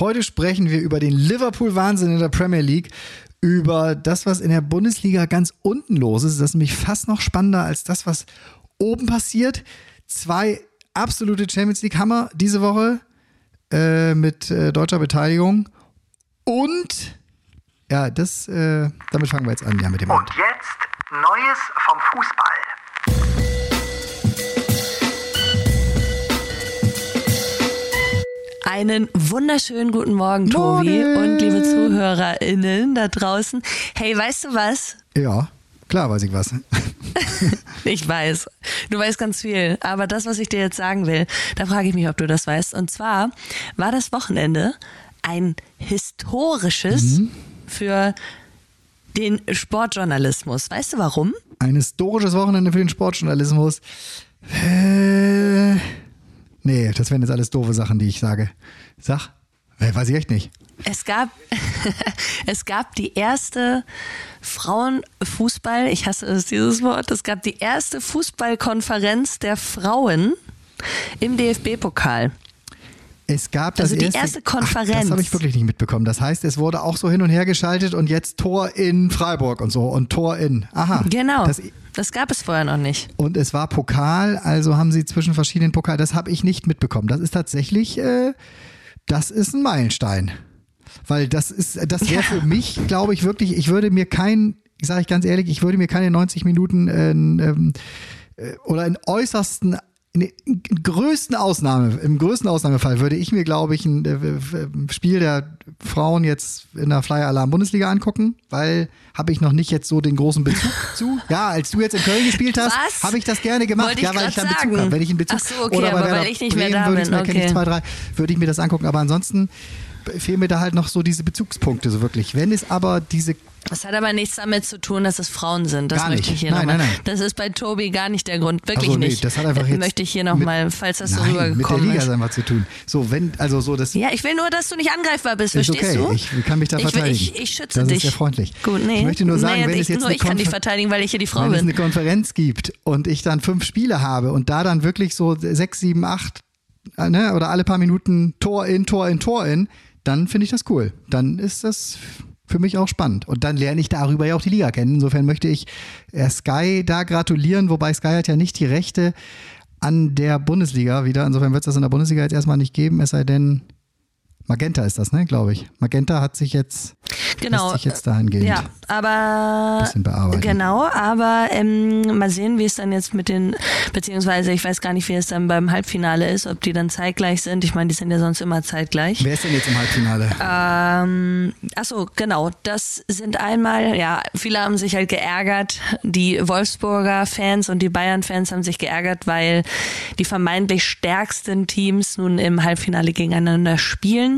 Heute sprechen wir über den Liverpool-Wahnsinn in der Premier League, über das, was in der Bundesliga ganz unten los ist. Das ist nämlich fast noch spannender als das, was oben passiert. Zwei absolute Champions League-Hammer diese Woche äh, mit äh, deutscher Beteiligung. Und ja, das, äh, damit fangen wir jetzt an, ja, mit dem Und jetzt Neues vom Fußball. Einen wunderschönen guten Morgen, Tobi Morgen. und liebe ZuhörerInnen da draußen. Hey, weißt du was? Ja, klar weiß ich was. Ich weiß. Du weißt ganz viel. Aber das, was ich dir jetzt sagen will, da frage ich mich, ob du das weißt. Und zwar war das Wochenende ein historisches für den Sportjournalismus. Weißt du warum? Ein historisches Wochenende für den Sportjournalismus. Äh, nee, das wären jetzt alles doofe Sachen, die ich sage. Sag, äh, weiß ich echt nicht. Es gab, es gab die erste Frauenfußball, ich hasse es, dieses Wort, es gab die erste Fußballkonferenz der Frauen im DFB-Pokal. Es gab das Also die erste, erste Konferenz. Ach, das habe ich wirklich nicht mitbekommen. Das heißt, es wurde auch so hin und her geschaltet und jetzt Tor in Freiburg und so und Tor in. Aha. Genau. Das, Das gab es vorher noch nicht. und es war Pokal, also haben sie zwischen verschiedenen Pokal. Das habe ich nicht mitbekommen. Das ist tatsächlich, äh, das ist ein Meilenstein. Weil das ist, das wäre Ja. für mich, glaube ich, wirklich, ich würde mir kein, sage ich ganz ehrlich, ich würde mir keine 90 Minuten äh, ähm, äh, oder in äußersten in in größten Ausnahme, im größten Ausnahmefall würde ich mir, glaube ich, ein äh, Spiel der Frauen jetzt in der Flyer Alarm Bundesliga angucken, weil habe ich noch nicht jetzt so den großen Bezug zu. Ja, als du jetzt in Köln gespielt hast, habe ich das gerne gemacht. Ja, weil ich dann Bezug habe. Wenn ich einen Bezug Ach so, okay, oder bei aber weil ich nicht mehr Bremen da würde ich bin, mir, kenne ich okay. zwei, drei, würde ich mir das angucken. Aber ansonsten fehlen mir da halt noch so diese Bezugspunkte so wirklich. Wenn es aber diese Das hat aber nichts damit zu tun, dass es Frauen sind. Das Gar möchte ich hier Nein, nochmal. nein, nein. Das ist bei Tobi gar nicht der Grund. Wirklich Ach so, nee, nicht. das hat einfach Äh, jetzt möchte ich hier nochmal, falls das so Nein, mit der rübergekommen Liga ist. einfach zu tun. So, wenn, also so, das Ja, ich will nur, dass du nicht angreifbar bist, ist verstehst okay. du? Ich kann mich da Ich verteidigen. Ich, ich schütze das dich. ist sehr freundlich. Gut, nee. Ich möchte nur sagen, naja, wenn ich, es jetzt nur ich kann dich verteidigen, weil ich hier die Frau wenn es eine bin. Konferenz gibt und ich dann fünf Spiele habe und da dann wirklich so sechs, sieben, acht äh, ne, oder alle paar Minuten Tor in, Tor in, Tor in, dann finde ich das cool. Dann ist das für mich auch spannend. Und dann lerne ich darüber ja auch die Liga kennen. Insofern möchte ich äh, Sky da gratulieren, wobei Sky hat ja nicht die Rechte an der Bundesliga wieder. Insofern wird es das in der Bundesliga jetzt erstmal nicht geben, es sei denn, Magenta ist das, ne, glaube ich. Magenta hat sich jetzt, Genau. sich jetzt dahingehend. Ja, aber bisschen bearbeiten. genau, aber ähm, mal sehen, wie es dann jetzt mit den, beziehungsweise ich weiß gar nicht, wie es dann beim Halbfinale ist, ob die dann zeitgleich sind. Ich meine, die sind ja sonst immer zeitgleich. Wer ist denn jetzt im Halbfinale? Ähm, achso, genau. Das sind einmal, ja, viele haben sich halt geärgert. Die Wolfsburger Fans und die Bayern Fans haben sich geärgert, weil die vermeintlich stärksten Teams nun im Halbfinale gegeneinander spielen.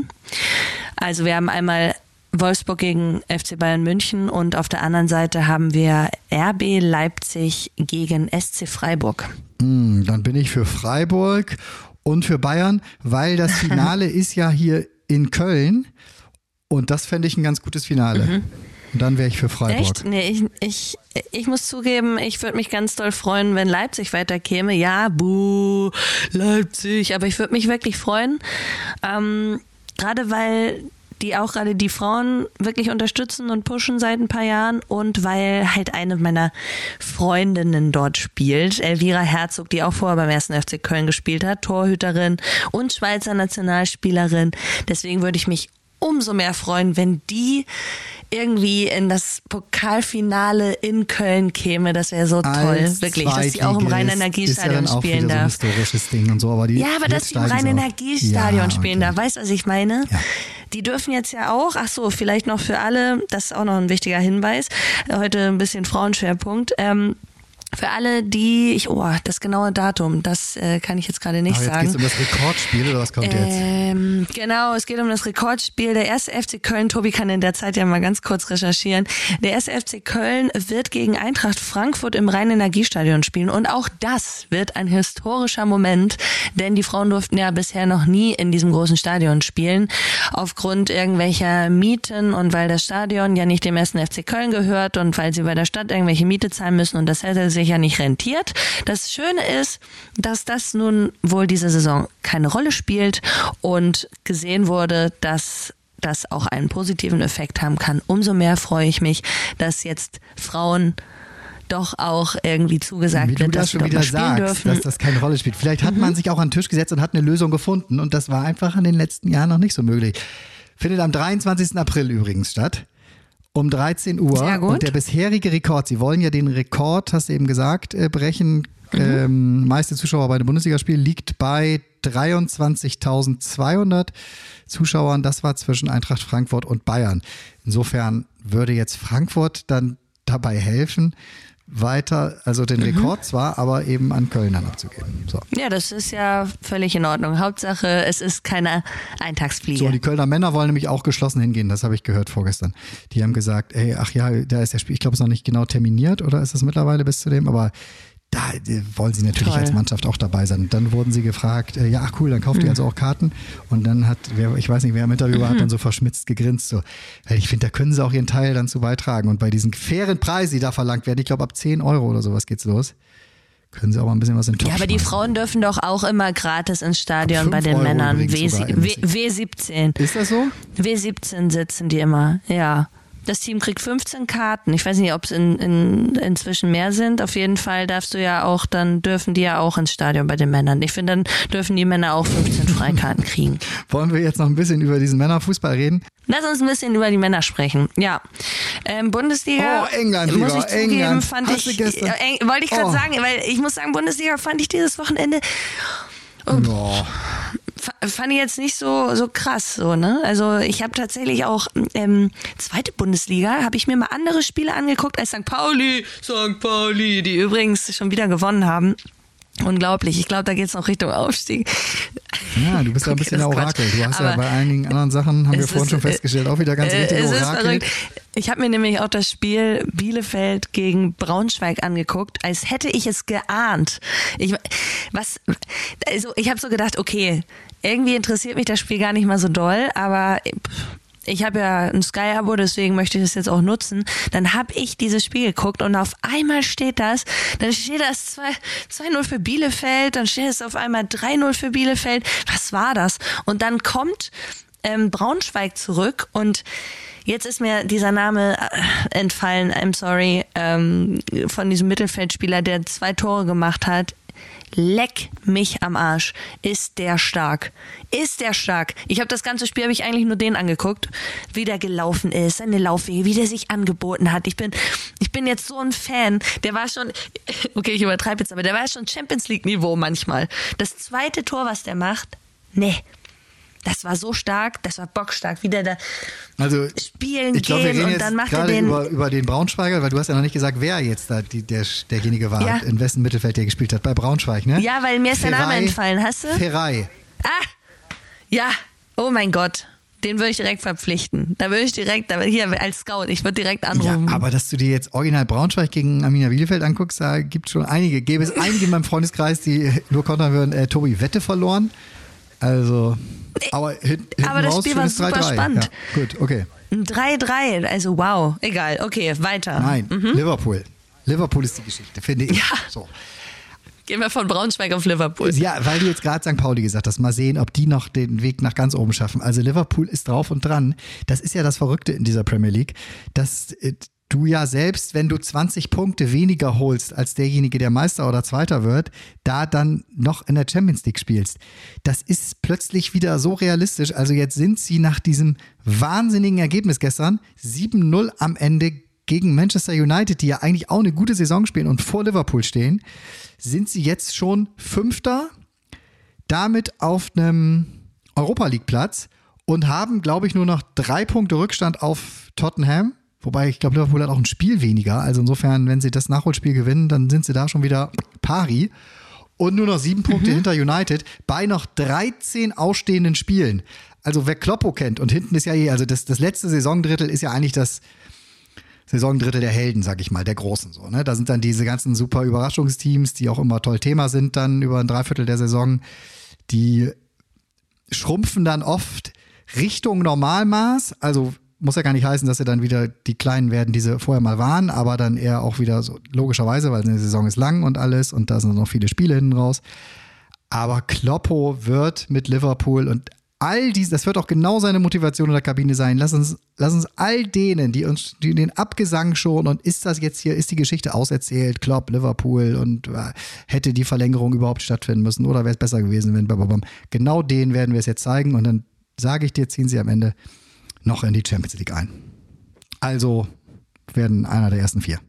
Also wir haben einmal Wolfsburg gegen FC Bayern München und auf der anderen Seite haben wir RB Leipzig gegen SC Freiburg. Hm, dann bin ich für Freiburg und für Bayern, weil das Finale ist ja hier in Köln und das fände ich ein ganz gutes Finale. Und dann wäre ich für Freiburg. Mhm. Echt? Nee, ich, ich, ich muss zugeben, ich würde mich ganz doll freuen, wenn Leipzig weiterkäme. Ja, buh, Leipzig. Aber ich würde mich wirklich freuen. Ähm, gerade weil die auch gerade die Frauen wirklich unterstützen und pushen seit ein paar Jahren und weil halt eine meiner Freundinnen dort spielt, Elvira Herzog, die auch vorher beim ersten FC Köln gespielt hat, Torhüterin und Schweizer Nationalspielerin. Deswegen würde ich mich umso mehr freuen, wenn die irgendwie in das Pokalfinale in Köln käme. Das wäre so toll, Als wirklich, dass sie auch im Rhein-Energiestadion ja spielen darf. So ein historisches Ding und so, aber die Ja, aber dass die im. Rhein-Energiestadion Ja, spielen okay. darf, weißt du, was ich meine? Ja. Die dürfen jetzt ja auch, ach so, vielleicht noch für alle, das ist auch noch ein wichtiger Hinweis, heute ein bisschen Frauenschwerpunkt, ähm, für alle, die, ich, oh, das genaue Datum, das äh, kann ich jetzt gerade nicht Aber jetzt sagen. geht es um das Rekordspiel oder was kommt jetzt? Ähm, genau, es geht um das Rekordspiel. Der erste FC Köln, Tobi kann in der Zeit ja mal ganz kurz recherchieren. Der erste FC Köln wird gegen Eintracht Frankfurt im Rhein-Energiestadion spielen. Und auch das wird ein historischer Moment, denn die Frauen durften ja bisher noch nie in diesem großen Stadion spielen. Aufgrund irgendwelcher Mieten und weil das Stadion ja nicht dem ersten FC Köln gehört und weil sie bei der Stadt irgendwelche Miete zahlen müssen und das hätte sich sich ja nicht rentiert. Das Schöne ist, dass das nun wohl diese Saison keine Rolle spielt und gesehen wurde, dass das auch einen positiven Effekt haben kann. Umso mehr freue ich mich, dass jetzt Frauen doch auch irgendwie zugesagt Wie wird, das dass dort mal wieder sagst, dürfen. Mhm. dass das keine Rolle spielt. Vielleicht hat man sich auch an den Tisch gesetzt und hat eine Lösung gefunden und das war einfach in den letzten Jahren noch nicht so möglich. Findet am 23. April übrigens statt. Um 13 Uhr. Sehr gut. Und der bisherige Rekord, sie wollen ja den Rekord, hast du eben gesagt, äh, brechen. Mhm. Ähm, meiste Zuschauer bei einem Bundesligaspiel liegt bei 23.200 Zuschauern. Das war zwischen Eintracht Frankfurt und Bayern. Insofern würde jetzt Frankfurt dann dabei helfen, weiter, also Mhm. den Rekord zwar, aber eben an Köln dann abzugeben. So. Ja, das ist ja völlig in Ordnung. Hauptsache, es ist keine Eintagsfliege. So, die Kölner Männer wollen nämlich auch geschlossen hingehen, das habe ich gehört vorgestern. Die haben gesagt, ey, ach ja, da ist der Spiel, ich glaube, es ist noch nicht genau terminiert oder ist es mittlerweile bis zu dem, aber da äh, wollen sie natürlich Toll. als Mannschaft auch dabei sein. Dann wurden sie gefragt, äh, ja, ach cool, dann kauft ihr also auch Karten. Und dann hat, wer, ich weiß nicht, wer im Interview war, hat dann so verschmitzt gegrinst. So. Weil ich finde, da können sie auch ihren Teil dann zu beitragen. Und bei diesen fairen Preisen, die da verlangt werden, ich glaube, ab 10 Euro oder sowas geht's los, können sie auch mal ein bisschen was in den ja, aber die. Frauen dürfen doch auch immer gratis ins Stadion bei den Euro Männern. W, w, W17. Ist das so? W17 sitzen die immer, ja. Das Team kriegt 15 Karten. Ich weiß nicht, ob es in, in, inzwischen mehr sind. Auf jeden Fall darfst du ja auch, dann dürfen die ja auch ins Stadion bei den Männern. Ich finde, dann dürfen die Männer auch 15 Freikarten kriegen. Wollen wir jetzt noch ein bisschen über diesen Männerfußball reden? Lass uns ein bisschen über die Männer sprechen. Ja, ähm, Bundesliga. Oh, England, muss ich zugeben, England. fand Hast ich. gestern- Äh, Eng- wollte ich gerade Oh. sagen, weil ich muss sagen, Bundesliga fand ich dieses Wochenende Oh. fa- fand ich jetzt nicht so so krass so ne also ich habe tatsächlich auch ähm, zweite Bundesliga habe ich mir mal andere Spiele angeguckt als St. Pauli St. Pauli die übrigens schon wieder gewonnen haben unglaublich ich glaube da geht's noch Richtung Aufstieg Ja, du bist ja ein bisschen der Orakel. Du hast ja Aber bei einigen anderen Sachen, haben wir es vorhin ist, schon äh, festgestellt, auch wieder ganz Äh, richtige es ist Orakel. verrückt. Ich habe mir nämlich auch das Spiel Bielefeld gegen Braunschweig angeguckt, als hätte ich es geahnt. Ich, was, also ich habe so gedacht, okay, irgendwie interessiert mich das Spiel gar nicht mal so doll, aber ich habe ja ein Sky-Abo, deswegen möchte ich das jetzt auch nutzen. Dann habe ich dieses Spiel geguckt und auf einmal steht das, dann steht das 2 2-0 für Bielefeld, dann steht es auf einmal 3-0 für Bielefeld. Was war das? Und dann kommt ähm, Braunschweig zurück und jetzt ist mir dieser Name äh, entfallen, I'm sorry, ähm, von diesem Mittelfeldspieler, der zwei Tore gemacht hat. Leck mich am Arsch. Ist der stark. Ist der stark. Ich habe das ganze Spiel, habe ich eigentlich nur den angeguckt, wie der gelaufen ist, seine Laufwege, wie der sich angeboten hat. Ich bin, ich bin jetzt so ein Fan. Der war schon, okay, ich übertreibe jetzt, aber der war schon Champions League Niveau manchmal. Das zweite Tor, was der macht, nee. Das war so stark, das war bockstark, wie der da Also, spielen ich glaube, wir gehen reden und dann macht er den. über, über den Braunschweiger, weil du hast ja noch nicht gesagt, wer jetzt da die, der, derjenige war, Ja. in wessen Mittelfeld der gespielt hat. Bei Braunschweig, ne? Ja, weil mir ist der Name Ferrei- entfallen, hast du? Ferrei. Ah, ja, oh mein Gott. Den würde ich direkt verpflichten. Da würde ich direkt, hier als Scout, ich würde direkt Ja, anrufen. aber dass du dir jetzt original Braunschweig gegen Arminia Bielefeld anguckst, da gibt schon einige. Gäbe es einige in meinem Freundeskreis, die nur kontern würden, äh, Tobi Wette verloren. Also, aber hin, Aber das raus, Spiel war super 3-3. spannend. Ja, gut, okay. Ein 3-3, also wow. Egal, okay, weiter. Nein, Liverpool. Liverpool ist die Geschichte, finde ich. Mhm. Ja. So. Gehen wir von Braunschweig auf Liverpool. Ja, weil du jetzt gerade St. Pauli gesagt hast, mal sehen, ob die noch den Weg nach ganz oben schaffen. Also Liverpool ist drauf und dran. Das ist ja das Verrückte in dieser Premier League, dass äh, du ja selbst, wenn du 20 Punkte weniger holst als derjenige, der Meister oder Zweiter wird, da dann noch in der Champions League spielst. Das ist plötzlich wieder so realistisch. Also jetzt sind sie nach diesem wahnsinnigen Ergebnis gestern 7-0 am Ende gegen Manchester United, die ja eigentlich auch eine gute Saison spielen und vor Liverpool stehen, sind sie jetzt schon Fünfter, damit auf einem Europa League Platz und haben, glaube ich, nur noch drei Punkte Rückstand auf Tottenham. Wobei ich glaube, Liverpool hat auch ein Spiel weniger. Also insofern, wenn sie das Nachholspiel gewinnen, dann sind sie da schon wieder pari. Und nur noch sieben Punkte hinter United bei noch 13 ausstehenden Spielen. Also wer Kloppo kennt und hinten ist ja eh, also das, das letzte Saisondrittel ist ja eigentlich das Saisondrittel der Helden, sag ich mal, der Großen so. Ne? Da sind dann diese ganzen super Überraschungsteams, die auch immer toll Thema sind, dann über ein Dreiviertel der Saison. Die schrumpfen dann oft Richtung Normalmaß, also muss ja gar nicht heißen, dass sie dann wieder die Kleinen werden, die sie vorher mal waren, aber dann eher auch wieder so, logischerweise, weil die Saison ist lang und alles und da sind noch viele Spiele hinten raus. Aber Kloppo wird mit Liverpool und all dies, das wird auch genau seine Motivation in der Kabine sein. Lass uns, lass uns all denen, die uns die den Abgesang schon und ist das jetzt hier, ist die Geschichte auserzählt, Klopp, Liverpool und äh, hätte die Verlängerung überhaupt stattfinden müssen oder wäre es besser gewesen, wenn bababam. Genau denen werden wir es jetzt zeigen und dann sage ich dir, ziehen sie am Ende noch in die Champions League ein. Also werden einer der ersten vier.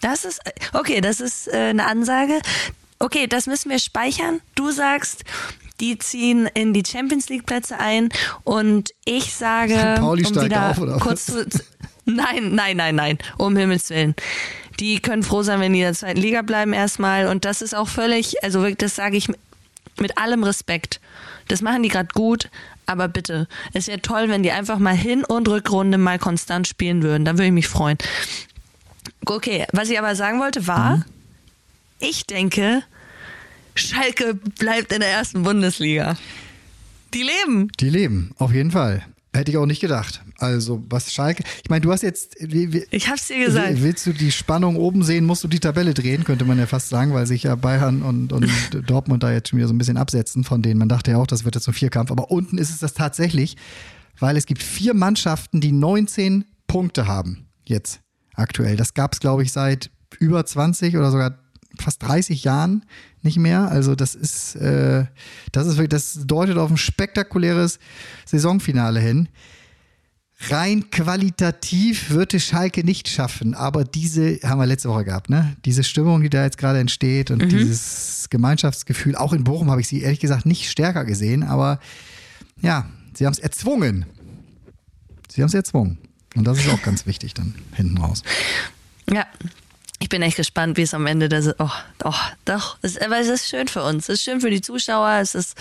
Das ist, okay, das ist äh, eine Ansage. Okay, das müssen wir speichern. Du sagst, die ziehen in die Champions League Plätze ein und ich sage, Pauli um steigt wieder auf, oder kurz zu, zu, nein, nein, nein, nein, um Himmels Willen. Die können froh sein, wenn die in der zweiten Liga bleiben erstmal und das ist auch völlig, also wirklich, das sage ich mit allem Respekt. Das machen die gerade gut, aber bitte, es wäre toll, wenn die einfach mal Hin- und Rückrunde mal konstant spielen würden. Dann würde ich mich freuen. Okay, was ich aber sagen wollte war, Mhm. ich denke, Schalke bleibt in der ersten Bundesliga. Die leben. Die leben, auf jeden Fall. Hätte ich auch nicht gedacht. Also, was Schalke. Ich meine, du hast jetzt. Wie, wie, Ich hab's dir gesagt. Willst du die Spannung oben sehen, musst du die Tabelle drehen, könnte man ja fast sagen, weil sich ja Bayern und, und Dortmund da jetzt schon wieder so ein bisschen absetzen, von denen man dachte ja auch, das wird jetzt ein Vierkampf. Aber unten ist es das tatsächlich, weil es gibt vier Mannschaften, die 19 Punkte haben. Jetzt aktuell. Das gab es, glaube ich, seit über 20 oder sogar fast 30 Jahren nicht mehr. Also das ist, äh, das ist wirklich, das deutet auf ein spektakuläres Saisonfinale hin. Rein qualitativ wird es Schalke nicht schaffen, aber diese haben wir letzte Woche gehabt, ne? Diese Stimmung, die da jetzt gerade entsteht und dieses Gemeinschaftsgefühl, auch in Bochum habe ich sie ehrlich gesagt nicht stärker gesehen, aber ja, sie haben es erzwungen. Sie haben es erzwungen. Und das ist auch ganz wichtig dann hinten raus. Ja. Ich bin echt gespannt, wie es am Ende der Oh, oh, doch. Es, aber es ist schön für uns. Es ist schön für die Zuschauer. Es ist,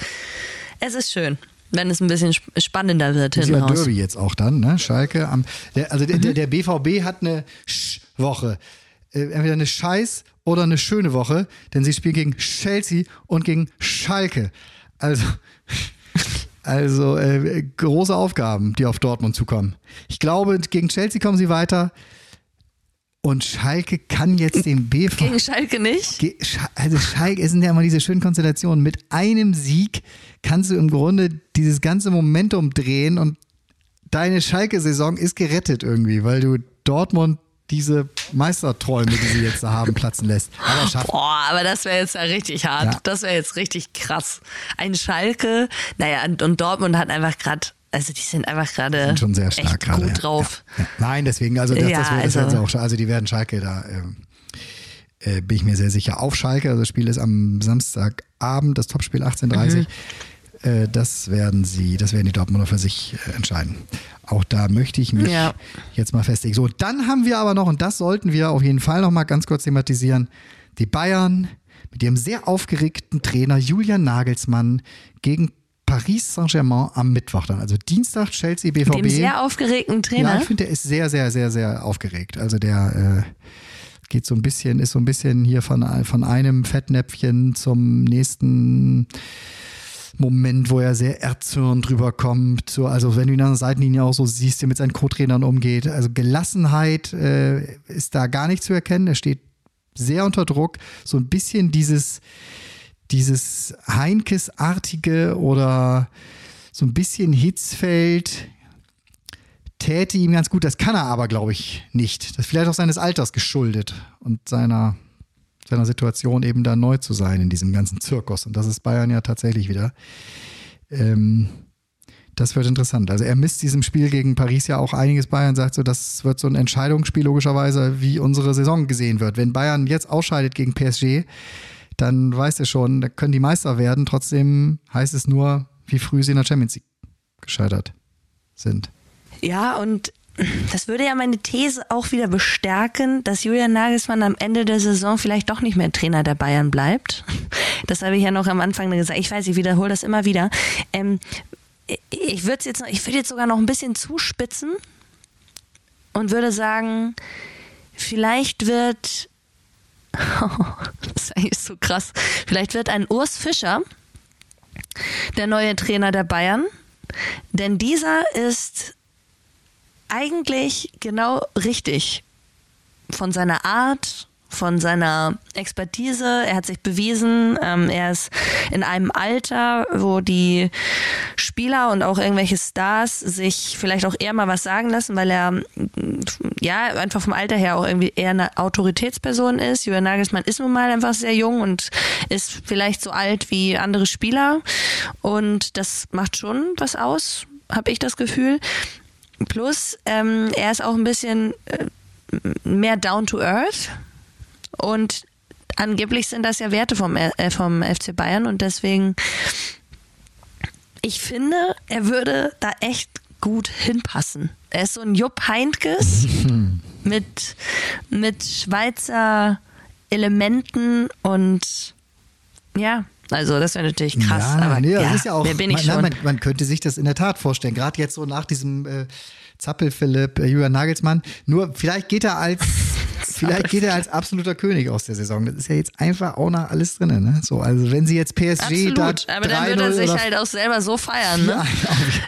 es ist schön, wenn es ein bisschen sp- spannender wird ist hinten ja raus. Derby jetzt auch dann, ne? Schalke am. Der, also der, der, der BVB hat eine Sch-Woche. Äh, entweder eine Scheiß- oder eine schöne Woche, denn sie spielen gegen Chelsea und gegen Schalke. Also. Also äh, große Aufgaben, die auf Dortmund zukommen. Ich glaube, gegen Chelsea kommen sie weiter. Und Schalke kann jetzt den BVB. Gegen Schalke nicht? Also Schalke, es sind ja immer diese schönen Konstellationen. Mit einem Sieg kannst du im Grunde dieses ganze Momentum drehen und deine Schalke-Saison ist gerettet irgendwie, weil du Dortmund diese Meisterträume, die sie jetzt da haben, platzen lässt. Aber schafft. Boah, aber das wäre jetzt ja richtig hart. Ja. Das wäre jetzt richtig krass. Ein Schalke, naja, und, und Dortmund hat einfach gerade, also die sind einfach gerade sind schon sehr stark gerade. gut ja. drauf. Ja. Nein, deswegen, also das, Ja, das, das also- auch schon. Also die werden Schalke da, ähm, äh, bin ich mir sehr sicher, auf Schalke. Also das Spiel ist am Samstagabend, das Topspiel 18.30 Mhm. Äh, das werden sie, das werden die Dortmunder für sich äh, entscheiden. Auch da möchte ich mich jetzt mal festlegen. So, dann haben wir aber noch, und das sollten wir auf jeden Fall noch mal ganz kurz thematisieren, die Bayern mit ihrem sehr aufgeregten Trainer Julian Nagelsmann gegen Paris Saint-Germain am Mittwoch dann. Also Dienstag Chelsea BVB. Dem sehr aufgeregten Ja, Trainer. ich finde, der ist sehr, sehr, sehr, sehr aufgeregt. Also der äh, geht so ein bisschen, ist so ein bisschen hier von, von einem Fettnäpfchen zum nächsten Moment, wo er sehr erzürnt drüber kommt. So, also wenn du ihn an der Seitenlinie auch so siehst, wie er mit seinen Co-Trainern umgeht. Also Gelassenheit äh, ist da gar nicht zu erkennen. Er steht sehr unter Druck. So ein bisschen dieses, dieses Heinkes-artige oder so ein bisschen Hitzfeld täte ihm ganz gut. Das kann er aber, glaube ich, nicht. Das ist vielleicht auch seines Alters geschuldet und seiner, seiner Situation eben da neu zu sein in diesem ganzen Zirkus. Und das ist Bayern ja tatsächlich wieder. Ähm, das wird interessant. Also er misst diesem Spiel gegen Paris ja auch einiges und sagt so, das wird so ein Entscheidungsspiel logischerweise, wie unsere Saison gesehen wird. Wenn Bayern jetzt ausscheidet gegen PSG, dann weiß er schon, da können die Meister werden. Trotzdem heißt es nur, wie früh sie in der Champions League gescheitert sind. Ja, und das würde ja meine These auch wieder bestärken, dass Julian Nagelsmann am Ende der Saison vielleicht doch nicht mehr Trainer der Bayern bleibt. Das habe ich ja noch am Anfang gesagt. Ich weiß, ich wiederhole das immer wieder. Ähm, ich würde jetzt, noch- ich würde jetzt sogar noch ein bisschen zuspitzen und würde sagen, vielleicht wird, das ist eigentlich so krass, vielleicht wird ein Urs Fischer der neue Trainer der Bayern, denn dieser ist eigentlich genau richtig von seiner Art, von seiner Expertise. Er hat sich bewiesen. Ähm, er ist in einem Alter, wo die Spieler und auch irgendwelche Stars sich vielleicht auch eher mal was sagen lassen, weil er ja einfach vom Alter her auch irgendwie eher eine Autoritätsperson ist. Julian Nagelsmann ist nun mal einfach sehr jung und ist vielleicht so alt wie andere Spieler. Und das macht schon was aus, habe ich das Gefühl. Plus, ähm, er ist auch ein bisschen äh, mehr down to earth und angeblich sind das ja Werte vom, äh, vom FC Bayern und deswegen, ich finde, er würde da echt gut hinpassen. Er ist so ein Jupp Heintges mit, mit Schweizer Elementen und ja, also das wäre natürlich krass. Ja, aber nee, das ja, ist ja auch, wer bin ich man, schon? Man, man könnte sich das in der Tat vorstellen, gerade jetzt so nach diesem äh, Zappel-Philipp, äh, Julian Nagelsmann. Nur vielleicht geht er als vielleicht geht er als absoluter König aus der Saison. Das ist ja jetzt einfach auch noch alles drin. Ne? So, also wenn sie jetzt PSG Absolut, da aber dann wird er sich halt auch selber so feiern. Ne? Ja,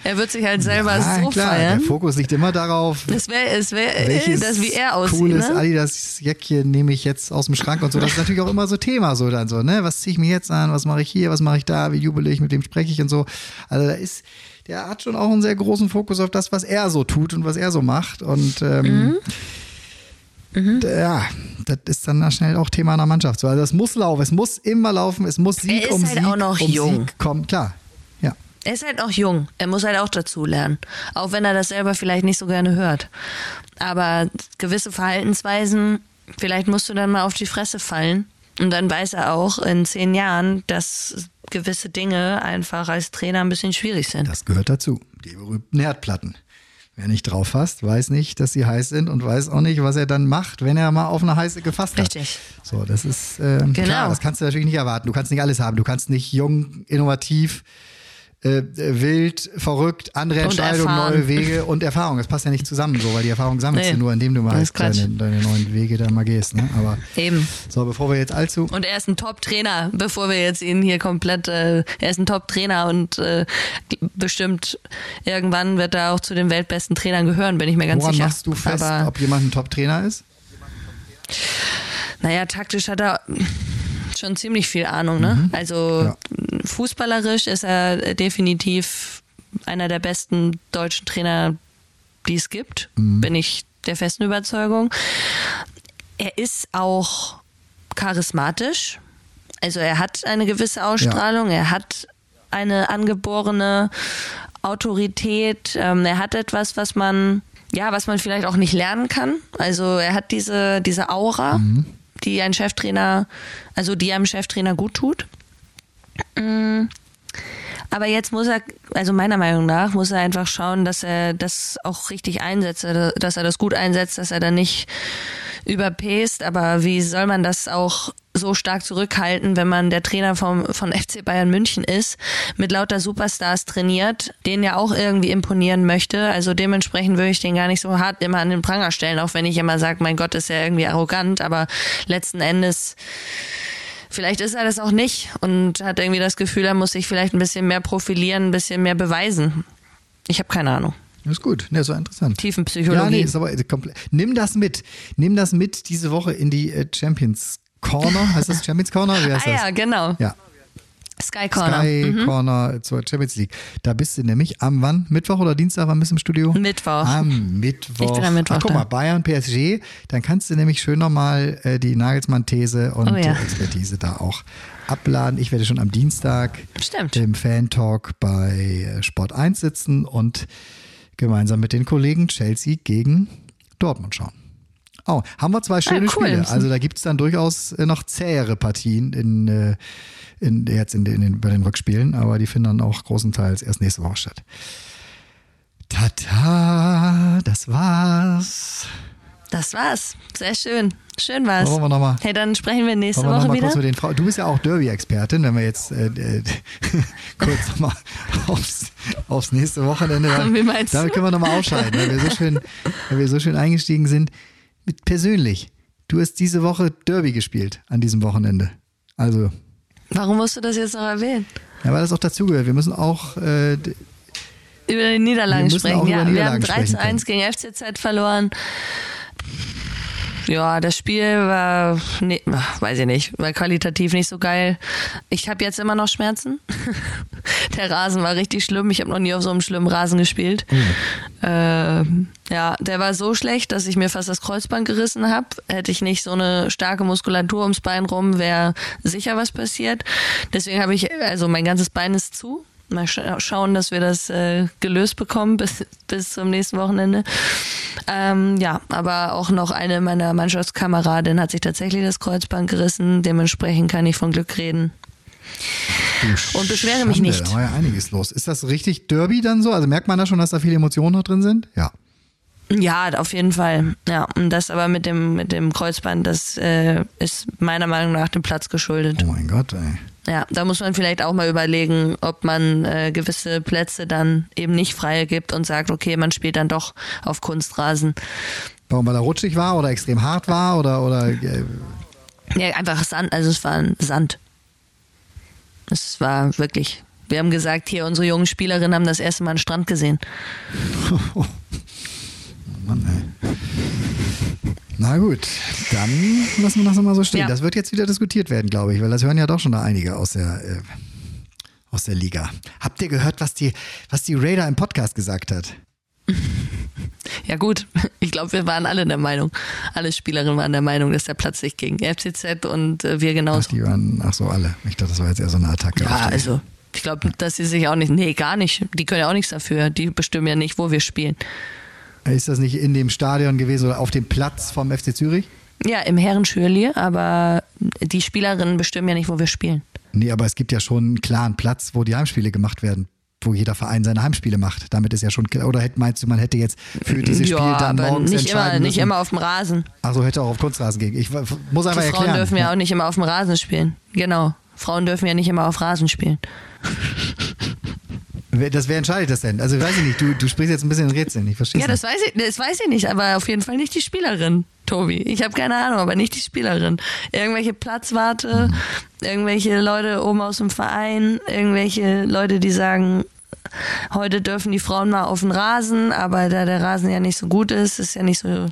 er wird sich halt selber ja, so klar, feiern. Der Fokus liegt immer darauf, Das wäre, es wäre, welches das wie er aussieht. cooles Ne? Adidas-Jäckchen nehme ich jetzt aus dem Schrank und so. Das ist natürlich auch immer so Thema so dann so, ne? Was ziehe ich mir jetzt an? Was mache ich hier? Was mache ich da? Wie jubel ich? Mit wem spreche ich und so. Also da ist, der hat schon auch einen sehr großen Fokus auf das, was er so tut und was er so macht und ähm, Mhm. D- ja, das ist dann schnell auch Thema einer Mannschaft. So, also es muss laufen, es muss immer laufen, es muss Sieg um halt Sieg auch noch um jung. Sieg kommen. Klar, ja. Er ist halt noch jung. Er muss halt auch dazu lernen. Auch wenn er das selber vielleicht nicht so gerne hört. Aber gewisse Verhaltensweisen, vielleicht musst du dann mal auf die Fresse fallen. Und dann weiß er auch in zehn Jahren, dass gewisse Dinge einfach als Trainer ein bisschen schwierig sind. Das gehört dazu. Die berühmten Herdplatten. Wer nicht drauf fasst, weiß nicht, dass sie heiß sind und weiß auch nicht, was er dann macht, wenn er mal auf eine heiße gefasst hat. Richtig. So, das ist ähm, Genau. klar, das kannst du natürlich nicht erwarten. Du kannst nicht alles haben. Du kannst nicht jung, innovativ, äh, wild, verrückt, andere Entscheidungen, neue Wege und Erfahrung. Das passt ja nicht zusammen, so, weil die Erfahrung sammelst Nee, du nur, indem du mal Quatsch. deine, deine neuen Wege da mal gehst. Ne? Aber Eben. so, bevor wir jetzt allzu Und er ist ein Top-Trainer, bevor wir jetzt ihn hier komplett, äh, er ist ein Top-Trainer und äh, bestimmt irgendwann wird er auch zu den weltbesten Trainern gehören, bin ich mir ganz woran sicher. machst du fest, Aber ob jemand ein Top-Trainer ist? naja, taktisch hat er schon ziemlich viel Ahnung, ne? Also Ja. Fußballerisch ist er definitiv einer der besten deutschen Trainer, die es gibt, bin ich der festen Überzeugung. Er ist auch charismatisch. Also er hat eine gewisse Ausstrahlung, er hat eine angeborene Autorität, ähm, er hat etwas, was man, ja, was man vielleicht auch nicht lernen kann. Also er hat diese, diese Aura, die ein Cheftrainer, also die einem Cheftrainer gut tut. Mm. Aber jetzt muss er, also meiner Meinung nach, muss er einfach schauen, dass er das auch richtig einsetzt, dass er das gut einsetzt, dass er dann nicht überpest. Aber wie soll man das auch so stark zurückhalten, wenn man der Trainer vom, von FC Bayern München ist, mit lauter Superstars trainiert, den ja auch irgendwie imponieren möchte. Also dementsprechend würde ich den gar nicht so hart immer an den Pranger stellen, auch wenn ich immer sage, mein Gott, ist ja irgendwie arrogant, aber letzten Endes Vielleicht ist er das auch nicht und hat irgendwie das Gefühl, er muss sich vielleicht ein bisschen mehr profilieren, ein bisschen mehr beweisen. Ich habe keine Ahnung. Das ist gut, ne, so interessant. Tiefenpsychologie. Ja, nee, ist aber komplett. Nimm das mit. Nimm das mit diese Woche in die äh, Champions Corner. Heißt das Champions Corner? Wie heißt ah das? ja, genau. Ja, Sky Corner. Sky Corner zur Champions League. Da bist du nämlich am wann? Mittwoch oder Dienstag? Wann bist du im Studio? Mittwoch. Am Mittwoch. Ich bin am Mittwoch Ach, guck mal, Bayern, PSG. Dann kannst du nämlich schön nochmal äh, die Nagelsmann-These und Oh ja. Expertise da auch abladen. Ich werde schon am Dienstag Stimmt. im Fan-Talk bei äh, Sport 1 sitzen und gemeinsam mit den Kollegen Chelsea gegen Dortmund schauen. Oh, haben wir zwei schöne Ah, cool. Spiele. Also da gibt es dann durchaus äh, noch zähere Partien in, äh, in, jetzt in den, bei den Rückspielen, aber die finden dann auch großenteils erst nächste Woche statt. Tata, das war's. Das war's. Sehr schön. Schön war's. Wollen wir noch mal- hey, dann sprechen wir nächste wir Woche wieder. kurz mit den Frauen. Du bist ja auch Derby-Expertin, wenn wir jetzt äh, äh, kurz mal aufs, aufs nächste Wochenende. Wie meinst du? Damit können wir nochmal ausscheiden, weil wir so schön, weil wir so schön eingestiegen sind. Mit persönlich. Du hast diese Woche Derby gespielt an diesem Wochenende. Also, Warum musst du das jetzt noch erwähnen? ja, weil das auch dazugehört. Wir müssen auch äh, über die Niederlagen Wir sprechen. Ja, wir Niederlagen haben 3 zu sprechen 1 gegen FCZ verloren. Ja, das Spiel war, nee, weiß ich nicht, war qualitativ nicht so geil. Ich habe jetzt immer noch Schmerzen. Der Rasen war richtig schlimm. Ich habe noch nie auf so einem schlimmen Rasen gespielt. Ähm, ja, der war so schlecht, dass ich mir fast das Kreuzband gerissen habe. Hätte ich nicht so eine starke Muskulatur ums Bein rum, wäre sicher was passiert. Deswegen habe ich, also mein ganzes Bein ist zu. Mal scha schauen, dass wir das äh, gelöst bekommen bis, bis zum nächsten Wochenende. Ähm, ja, aber auch noch eine meiner Mannschaftskameradin hat sich tatsächlich das Kreuzband gerissen. Dementsprechend kann ich von Glück reden. Und beschwere mich Schande, nicht. Da war ja einiges los. Ist das richtig Derby dann so? Also merkt man da schon, dass da viele Emotionen noch drin sind? Ja. Ja, auf jeden Fall. Ja, und das aber mit dem mit dem Kreuzband, das äh, ist meiner Meinung nach dem Platz geschuldet. Oh mein Gott, ey. Ja, da muss man vielleicht auch mal überlegen, ob man äh, gewisse Plätze dann eben nicht frei gibt und sagt, okay, man spielt dann doch auf Kunstrasen. Warum, weil er rutschig war oder extrem hart war oder, oder äh, Ja, einfach Sand, also es war ein Sand. Es war wirklich. Wir haben gesagt, hier unsere jungen Spielerinnen haben das erste Mal einen Strand gesehen. Mann, ey. Na gut, dann lassen wir das mal so stehen. Ja. Das wird jetzt wieder diskutiert werden, glaube ich, weil das hören ja doch schon da einige aus der, äh, aus der Liga. Habt ihr gehört, was die, was die Raider im Podcast gesagt hat? Ja gut, ich glaube, wir waren alle der Meinung, alle Spielerinnen waren der Meinung, dass der Platz sich gegen FCZ und äh, wir Ach, genauso. die waren, ach so, alle. Ich dachte, das war jetzt eher so eine Attacke. Ja, also ich glaube, dass sie sich auch nicht, nee, gar nicht. Die können ja auch nichts dafür. Die bestimmen ja nicht, wo wir spielen. Ist das nicht in dem Stadion gewesen oder auf dem Platz vom FC Zürich? Ja, im Herrenschürli, aber die Spielerinnen bestimmen ja nicht, wo wir spielen. Nee, aber es gibt ja schon einen klaren Platz, wo die Heimspiele gemacht werden, wo jeder Verein seine Heimspiele macht. Damit ist ja schon klar. Oder meinst du, man hätte jetzt für dieses Spiel ja, dann aber morgens nicht immer, entscheiden nicht müssen? immer auf dem Rasen. Ach so, hätte auch auf Kunstrasen gehen. Ich muss einfach Die Frauen erklären. dürfen ja auch nicht immer auf dem Rasen spielen. Genau. Frauen dürfen ja nicht immer auf Rasen spielen. Wer- Das, wer entscheidet das denn? Also weiß ich nicht, du, du sprichst jetzt ein bisschen in Rätseln. Ich verstehe Ja, das weiß ich, das weiß ich nicht, aber auf jeden Fall nicht die Spielerin, Tobi. Ich habe keine Ahnung, aber nicht die Spielerin. Irgendwelche Platzwarte, Mhm. irgendwelche Leute oben aus dem Verein, irgendwelche Leute, die sagen, heute dürfen die Frauen mal auf den Rasen, aber da der Rasen ja nicht so gut ist, ist ja nicht so.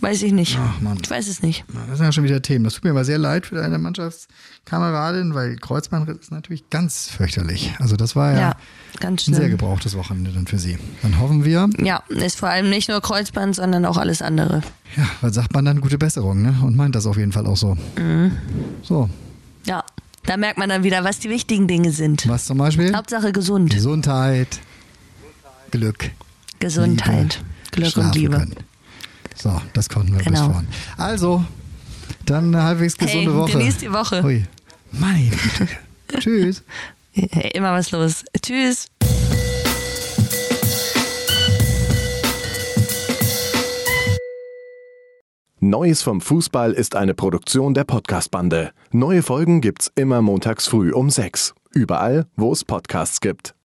Weiß ich nicht. Ach, Mann. Ich weiß es nicht. Das sind ja schon wieder Themen. Das tut mir aber sehr leid für deine Mannschaftskameradin, weil Kreuzbandriss ist natürlich ganz fürchterlich. Also das war ja, Ja, ein sehr gebrauchtes Wochenende dann für sie. Dann hoffen wir, Ja, ist vor allem nicht nur Kreuzband, sondern auch alles andere. ja, was sagt man dann? Gute Besserung, ne? Und meint das auf jeden Fall auch so. Mhm. So, Ja, da merkt man dann wieder, was die wichtigen Dinge sind. was zum Beispiel? Hauptsache gesund. Gesundheit, Glück. Gesundheit, Glück und Liebe. Können. So, das konnten wir bis Genau. vorhin. Also, dann eine halbwegs Hey, gesunde Woche. genießt die Woche. Hui. Meine Güte. Tschüss. Hey, immer was los. Tschüss. Neues vom Fußball ist eine Produktion der Podcast-Bande. Neue Folgen gibt's immer montags früh um sechs. Überall, wo es Podcasts gibt.